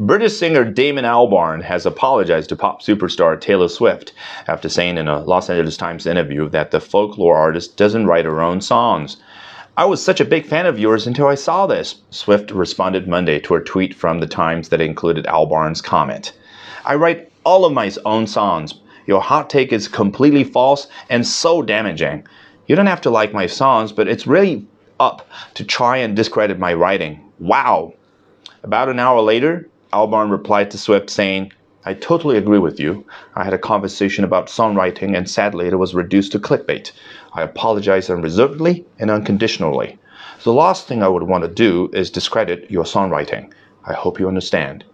British singer Damon Albarn has apologized to pop superstar Taylor Swift after saying in a Los Angeles Times interview that the folklore artist doesn't write her own songs. I was such a big fan of yours until I saw this, Swift responded Monday to a tweet from the Times that included Albarn's comment. I write all of my own songs. Your hot take is completely false and so damaging. You don't have to like my songs, but it's really up to try and discredit my writing. Wow. About an hour later, Albarn replied to Swift saying, I totally agree with you. I had a conversation about songwriting and sadly it was reduced to clickbait. I apologize unreservedly and unconditionally. The last thing I would want to do is discredit your songwriting. I hope you understand.